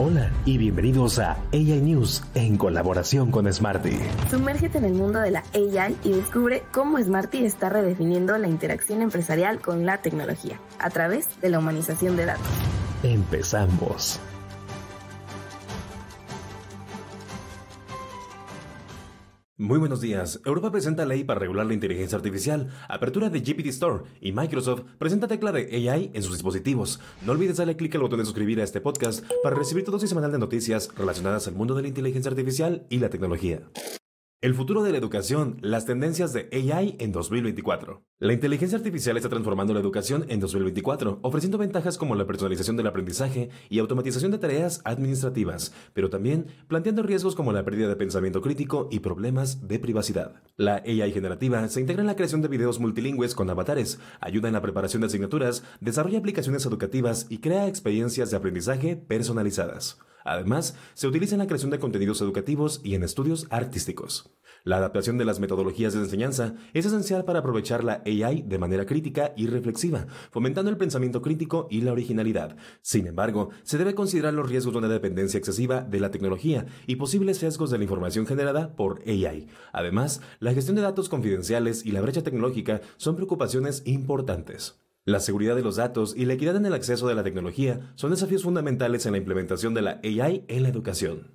Hola y bienvenidos a AI News en colaboración con Smarty. Sumérgete en el mundo de la AI y descubre cómo Smarty está redefiniendo la interacción empresarial con la tecnología a través de la humanización de datos. Empezamos. Muy buenos días. Europa presenta ley para regular la inteligencia artificial, apertura de GPT Store y Microsoft presenta tecla de AI en sus dispositivos. No olvides darle clic al botón de suscribir a este podcast para recibir tu dosis semanal de noticias relacionadas al mundo de la inteligencia artificial y la tecnología. El futuro de la educación, las tendencias de AI en 2024. La inteligencia artificial está transformando la educación en 2024, ofreciendo ventajas como la personalización del aprendizaje y automatización de tareas administrativas, pero también planteando riesgos como la pérdida de pensamiento crítico y problemas de privacidad. La AI generativa se integra en la creación de videos multilingües con avatares, ayuda en la preparación de asignaturas, desarrolla aplicaciones educativas y crea experiencias de aprendizaje personalizadas. Además, se utiliza en la creación de contenidos educativos y en estudios artísticos. La adaptación de las metodologías de enseñanza es esencial para aprovechar la AI de manera crítica y reflexiva, fomentando el pensamiento crítico y la originalidad. Sin embargo, se debe considerar los riesgos de una dependencia excesiva de la tecnología y posibles sesgos de la información generada por AI. Además, la gestión de datos confidenciales y la brecha tecnológica son preocupaciones importantes. La seguridad de los datos y la equidad en el acceso de la tecnología son desafíos fundamentales en la implementación de la AI en la educación.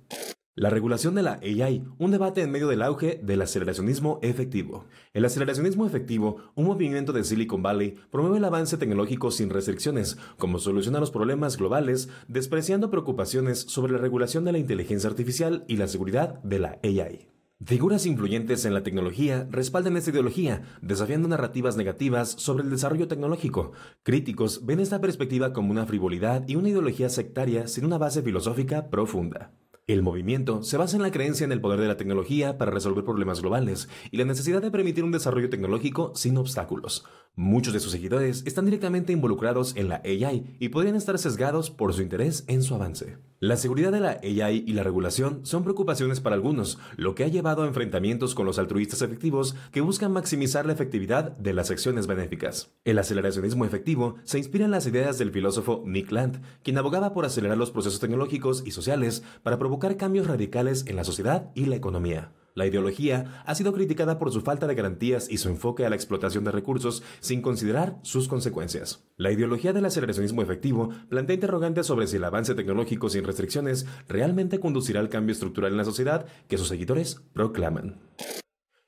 La regulación de la AI, un debate en medio del auge del aceleracionismo efectivo. El aceleracionismo efectivo, un movimiento de Silicon Valley, promueve el avance tecnológico sin restricciones, como soluciona los problemas globales, despreciando preocupaciones sobre la regulación de la inteligencia artificial y la seguridad de la AI. Figuras influyentes en la tecnología respaldan esta ideología, desafiando narrativas negativas sobre el desarrollo tecnológico. Críticos ven esta perspectiva como una frivolidad y una ideología sectaria sin una base filosófica profunda. El movimiento se basa en la creencia en el poder de la tecnología para resolver problemas globales y la necesidad de permitir un desarrollo tecnológico sin obstáculos. Muchos de sus seguidores están directamente involucrados en la AI y podrían estar sesgados por su interés en su avance. La seguridad de la AI y la regulación son preocupaciones para algunos, lo que ha llevado a enfrentamientos con los altruistas efectivos que buscan maximizar la efectividad de las acciones benéficas. El aceleracionismo efectivo se inspira en las ideas del filósofo Nick Land, quien abogaba por acelerar los procesos tecnológicos y sociales para provocar cambios radicales en la sociedad y la economía. La ideología ha sido criticada por su falta de garantías y su enfoque a la explotación de recursos sin considerar sus consecuencias. La ideología del aceleracionismo efectivo plantea interrogantes sobre si el avance tecnológico sin restricciones realmente conducirá al cambio estructural en la sociedad que sus seguidores proclaman.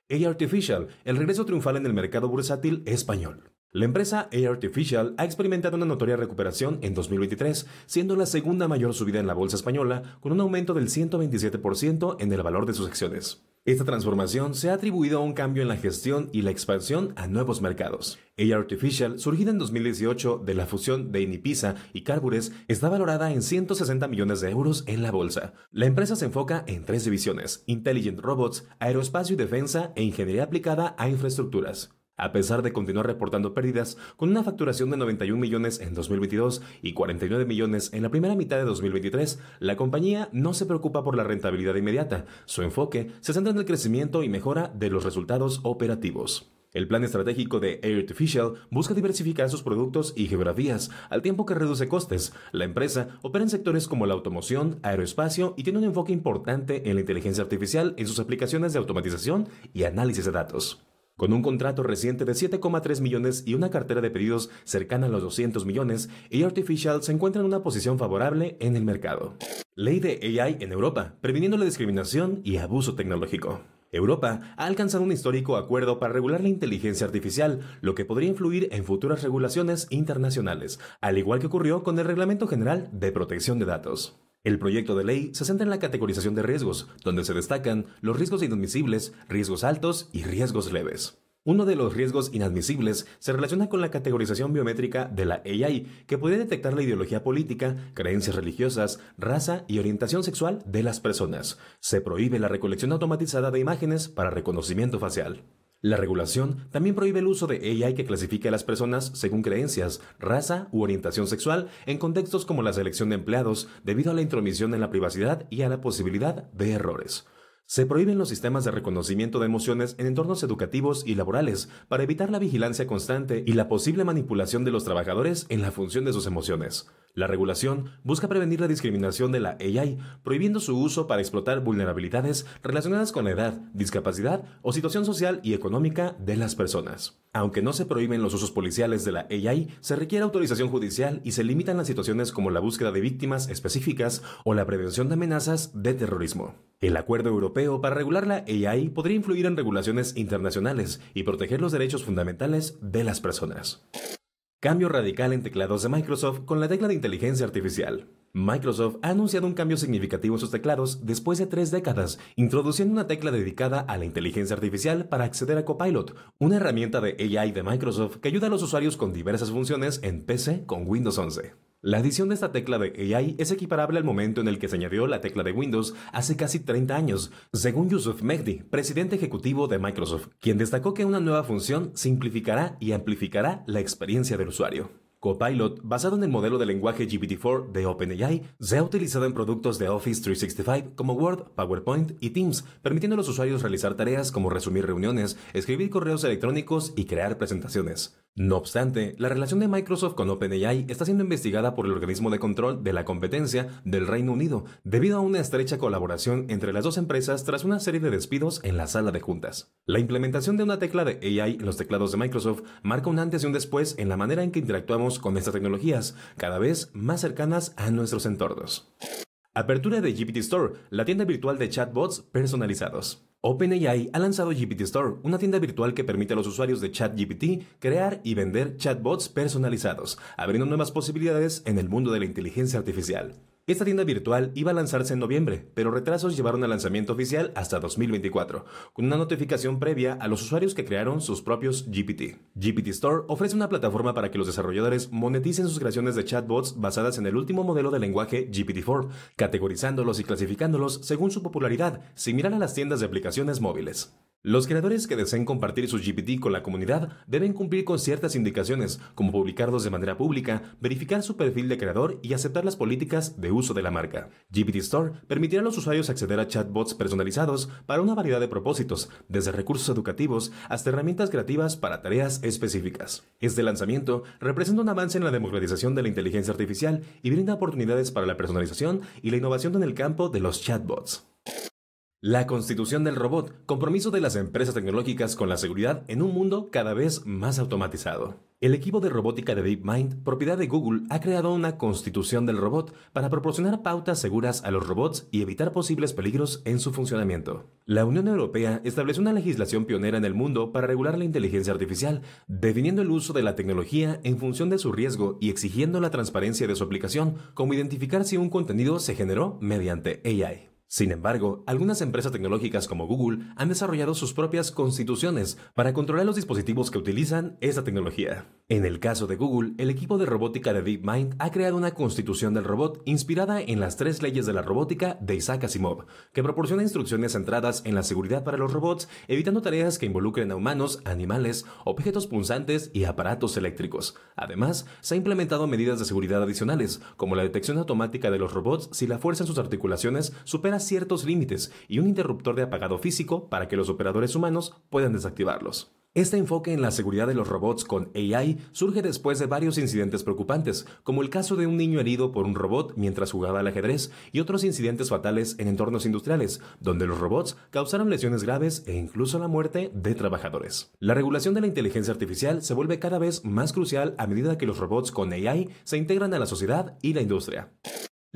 A Artificial, el regreso triunfal en el mercado bursátil español. La empresa A Artificial ha experimentado una notoria recuperación en 2023, siendo la segunda mayor subida en la bolsa española, con un aumento del 127% en el valor de sus acciones. Esta transformación se ha atribuido a un cambio en la gestión y la expansión a nuevos mercados. A Artificial, surgida en 2018 de la fusión de Inipisa y Carbures, está valorada en 160 millones de euros en la bolsa. La empresa se enfoca en tres divisiones, Intelligent Robots, Aeroespacio y Defensa e Ingeniería aplicada a infraestructuras. A pesar de continuar reportando pérdidas, con una facturación de 91 millones en 2022 y 49 millones en la primera mitad de 2023, la compañía no se preocupa por la rentabilidad inmediata. Su enfoque se centra en el crecimiento y mejora de los resultados operativos. El plan estratégico de Artificial busca diversificar sus productos y geografías, al tiempo que reduce costes. La empresa opera en sectores como la automoción, aeroespacio y tiene un enfoque importante en la inteligencia artificial en sus aplicaciones de automatización y análisis de datos. Con un contrato reciente de 7,3 millones y una cartera de pedidos cercana a los 200 millones, Artificial se encuentra en una posición favorable en el mercado. Ley de AI en Europa, previniendo la discriminación y abuso tecnológico. Europa ha alcanzado un histórico acuerdo para regular la inteligencia artificial, lo que podría influir en futuras regulaciones internacionales, al igual que ocurrió con el Reglamento General de Protección de Datos. El proyecto de ley se centra en la categorización de riesgos, donde se destacan los riesgos inadmisibles, riesgos altos y riesgos leves. Uno de los riesgos inadmisibles se relaciona con la categorización biométrica de la AI, que puede detectar la ideología política, creencias religiosas, raza y orientación sexual de las personas. Se prohíbe la recolección automatizada de imágenes para reconocimiento facial. La regulación también prohíbe el uso de AI que clasifique a las personas según creencias, raza u orientación sexual en contextos como la selección de empleados debido a la intromisión en la privacidad y a la posibilidad de errores. Se prohíben los sistemas de reconocimiento de emociones en entornos educativos y laborales para evitar la vigilancia constante y la posible manipulación de los trabajadores en la función de sus emociones. La regulación busca prevenir la discriminación de la AI, prohibiendo su uso para explotar vulnerabilidades relacionadas con la edad, discapacidad o situación social y económica de las personas. Aunque no se prohíben los usos policiales de la AI, se requiere autorización judicial y se limitan las situaciones como la búsqueda de víctimas específicas o la prevención de amenazas de terrorismo. El acuerdo europeo para regular la AI podría influir en regulaciones internacionales y proteger los derechos fundamentales de las personas. Cambio radical en teclados de Microsoft con la tecla de inteligencia artificial. Microsoft ha anunciado un cambio significativo en sus teclados después de tres décadas, introduciendo una tecla dedicada a la inteligencia artificial para acceder a Copilot, una herramienta de AI de Microsoft que ayuda a los usuarios con diversas funciones en PC con Windows 11. La adición de esta tecla de AI es equiparable al momento en el que se añadió la tecla de Windows hace casi 30 años, según Yusuf Mehdi, presidente ejecutivo de Microsoft, quien destacó que una nueva función simplificará y amplificará la experiencia del usuario. Copilot, basado en el modelo de lenguaje GPT-4 de OpenAI, se ha utilizado en productos de Office 365 como Word, PowerPoint y Teams, permitiendo a los usuarios realizar tareas como resumir reuniones, escribir correos electrónicos y crear presentaciones. No obstante, la relación de Microsoft con OpenAI está siendo investigada por el organismo de control de la competencia del Reino Unido, debido a una estrecha colaboración entre las dos empresas tras una serie de despidos en la sala de juntas. La implementación de una tecla de AI en los teclados de Microsoft marca un antes y un después en la manera en que interactuamos con estas tecnologías, cada vez más cercanas a nuestros entornos. Apertura de GPT Store, la tienda virtual de chatbots personalizados. OpenAI ha lanzado GPT Store, una tienda virtual que permite a los usuarios de ChatGPT crear y vender chatbots personalizados, abriendo nuevas posibilidades en el mundo de la inteligencia artificial. Esta tienda virtual iba a lanzarse en noviembre, pero retrasos llevaron al lanzamiento oficial hasta 2024, con una notificación previa a los usuarios que crearon sus propios GPT. GPT Store ofrece una plataforma para que los desarrolladores moneticen sus creaciones de chatbots basadas en el último modelo de lenguaje GPT-4, categorizándolos y clasificándolos según su popularidad, similar a las tiendas de aplicaciones móviles. Los creadores que deseen compartir sus GPT con la comunidad deben cumplir con ciertas indicaciones, como publicarlos de manera pública, verificar su perfil de creador y aceptar las políticas de uso de la marca. GPT Store permitirá a los usuarios acceder a chatbots personalizados para una variedad de propósitos, desde recursos educativos hasta herramientas creativas para tareas específicas. Este lanzamiento representa un avance en la democratización de la inteligencia artificial y brinda oportunidades para la personalización y la innovación en el campo de los chatbots. La constitución del robot, compromiso de las empresas tecnológicas con la seguridad en un mundo cada vez más automatizado. El equipo de robótica de DeepMind, propiedad de Google, ha creado una constitución del robot para proporcionar pautas seguras a los robots y evitar posibles peligros en su funcionamiento. La Unión Europea estableció una legislación pionera en el mundo para regular la inteligencia artificial, definiendo el uso de la tecnología en función de su riesgo y exigiendo la transparencia de su aplicación, como identificar si un contenido se generó mediante AI. Sin embargo, algunas empresas tecnológicas como Google han desarrollado sus propias constituciones para controlar los dispositivos que utilizan esa tecnología. En el caso de Google, el equipo de robótica de DeepMind ha creado una constitución del robot inspirada en las tres leyes de la robótica de Isaac Asimov, que proporciona instrucciones centradas en la seguridad para los robots, evitando tareas que involucren a humanos, animales, objetos punzantes y aparatos eléctricos. Además, se han implementado medidas de seguridad adicionales, como la detección automática de los robots si la fuerza en sus articulaciones supera ciertos límites y un interruptor de apagado físico para que los operadores humanos puedan desactivarlos. Este enfoque en la seguridad de los robots con AI surge después de varios incidentes preocupantes, como el caso de un niño herido por un robot mientras jugaba al ajedrez y otros incidentes fatales en entornos industriales, donde los robots causaron lesiones graves e incluso la muerte de trabajadores. La regulación de la inteligencia artificial se vuelve cada vez más crucial a medida que los robots con AI se integran a la sociedad y la industria.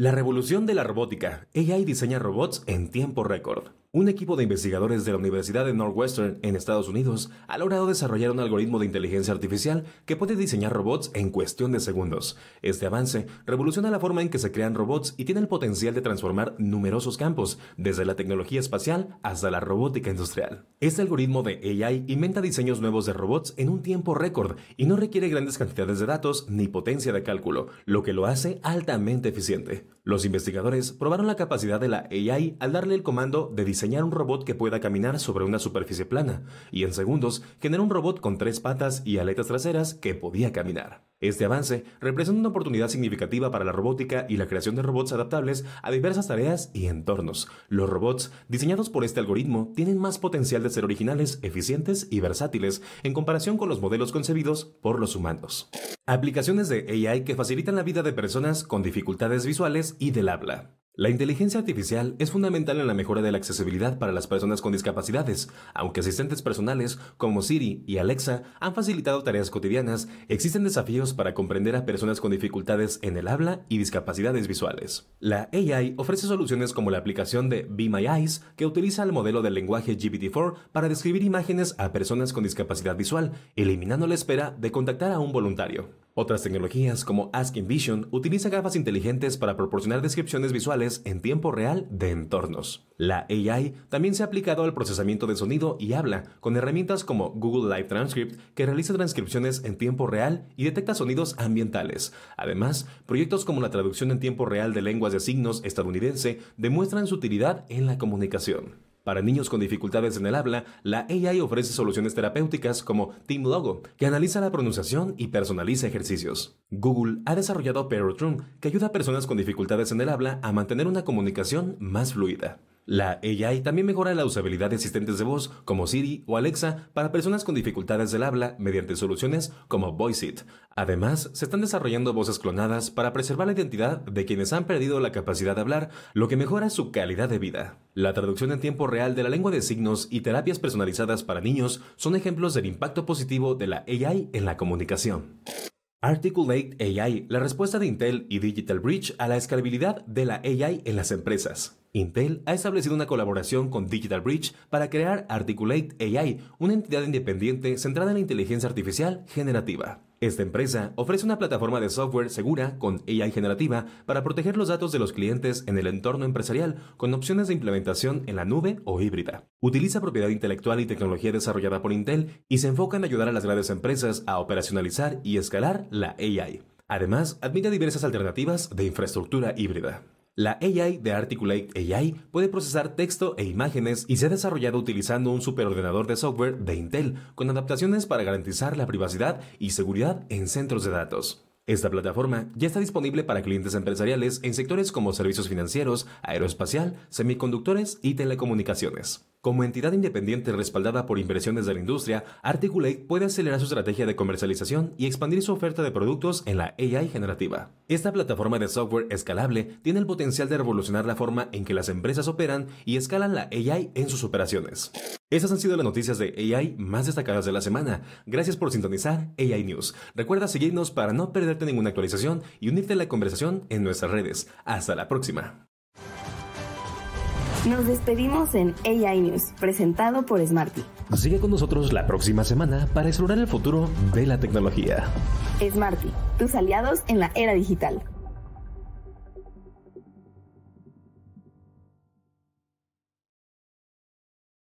La revolución de la robótica. AI diseña robots en tiempo récord. Un equipo de investigadores de la Universidad de Northwestern en Estados Unidos ha logrado desarrollar un algoritmo de inteligencia artificial que puede diseñar robots en cuestión de segundos. Este avance revoluciona la forma en que se crean robots y tiene el potencial de transformar numerosos campos, desde la tecnología espacial hasta la robótica industrial. Este algoritmo de AI inventa diseños nuevos de robots en un tiempo récord y no requiere grandes cantidades de datos ni potencia de cálculo, lo que lo hace altamente eficiente. Los investigadores probaron la capacidad de la AI al darle el comando de diseño diseñar un robot que pueda caminar sobre una superficie plana, y en segundos generó un robot con tres patas y aletas traseras que podía caminar. Este avance representa una oportunidad significativa para la robótica y la creación de robots adaptables a diversas tareas y entornos. Los robots diseñados por este algoritmo tienen más potencial de ser originales, eficientes y versátiles en comparación con los modelos concebidos por los humanos. Aplicaciones de AI que facilitan la vida de personas con dificultades visuales y del habla. La inteligencia artificial es fundamental en la mejora de la accesibilidad para las personas con discapacidades. Aunque asistentes personales como Siri y Alexa han facilitado tareas cotidianas, existen desafíos para comprender a personas con dificultades en el habla y discapacidades visuales. La AI ofrece soluciones como la aplicación de Be My Eyes, que utiliza el modelo del lenguaje GPT-4 para describir imágenes a personas con discapacidad visual, eliminando la espera de contactar a un voluntario. Otras tecnologías como Asking Vision utiliza gafas inteligentes para proporcionar descripciones visuales en tiempo real de entornos. La AI también se ha aplicado al procesamiento de sonido y habla con herramientas como Google Live Transcript que realiza transcripciones en tiempo real y detecta sonidos ambientales. Además, proyectos como la traducción en tiempo real de lenguas de signos estadounidense demuestran su utilidad en la comunicación. Para niños con dificultades en el habla, la AI ofrece soluciones terapéuticas como Team Logo, que analiza la pronunciación y personaliza ejercicios. Google ha desarrollado Parrot que ayuda a personas con dificultades en el habla a mantener una comunicación más fluida. La AI también mejora la usabilidad de asistentes de voz como Siri o Alexa para personas con dificultades del habla mediante soluciones como VoiceIt. Además, se están desarrollando voces clonadas para preservar la identidad de quienes han perdido la capacidad de hablar, lo que mejora su calidad de vida. La traducción en tiempo real de la lengua de signos y terapias personalizadas para niños son ejemplos del impacto positivo de la AI en la comunicación. Articulate AI, la respuesta de Intel y Digital Bridge a la escalabilidad de la AI en las empresas. Intel ha establecido una colaboración con Digital Bridge para crear Articulate AI, una entidad independiente centrada en la inteligencia artificial generativa. Esta empresa ofrece una plataforma de software segura con AI generativa para proteger los datos de los clientes en el entorno empresarial con opciones de implementación en la nube o híbrida. Utiliza propiedad intelectual y tecnología desarrollada por Intel y se enfoca en ayudar a las grandes empresas a operacionalizar y escalar la AI. Además, admite diversas alternativas de infraestructura híbrida. La AI de Articulate AI puede procesar texto e imágenes y se ha desarrollado utilizando un superordenador de software de Intel con adaptaciones para garantizar la privacidad y seguridad en centros de datos. Esta plataforma ya está disponible para clientes empresariales en sectores como servicios financieros, aeroespacial, semiconductores y telecomunicaciones. Como entidad independiente respaldada por inversiones de la industria, Articulate puede acelerar su estrategia de comercialización y expandir su oferta de productos en la AI generativa. Esta plataforma de software escalable tiene el potencial de revolucionar la forma en que las empresas operan y escalan la AI en sus operaciones. Estas han sido las noticias de AI más destacadas de la semana. Gracias por sintonizar AI News. Recuerda seguirnos para no perderte ninguna actualización y unirte a la conversación en nuestras redes. Hasta la próxima. Nos despedimos en AI News, presentado por Smarty. Sigue con nosotros la próxima semana para explorar el futuro de la tecnología. Smarty, tus aliados en la era digital.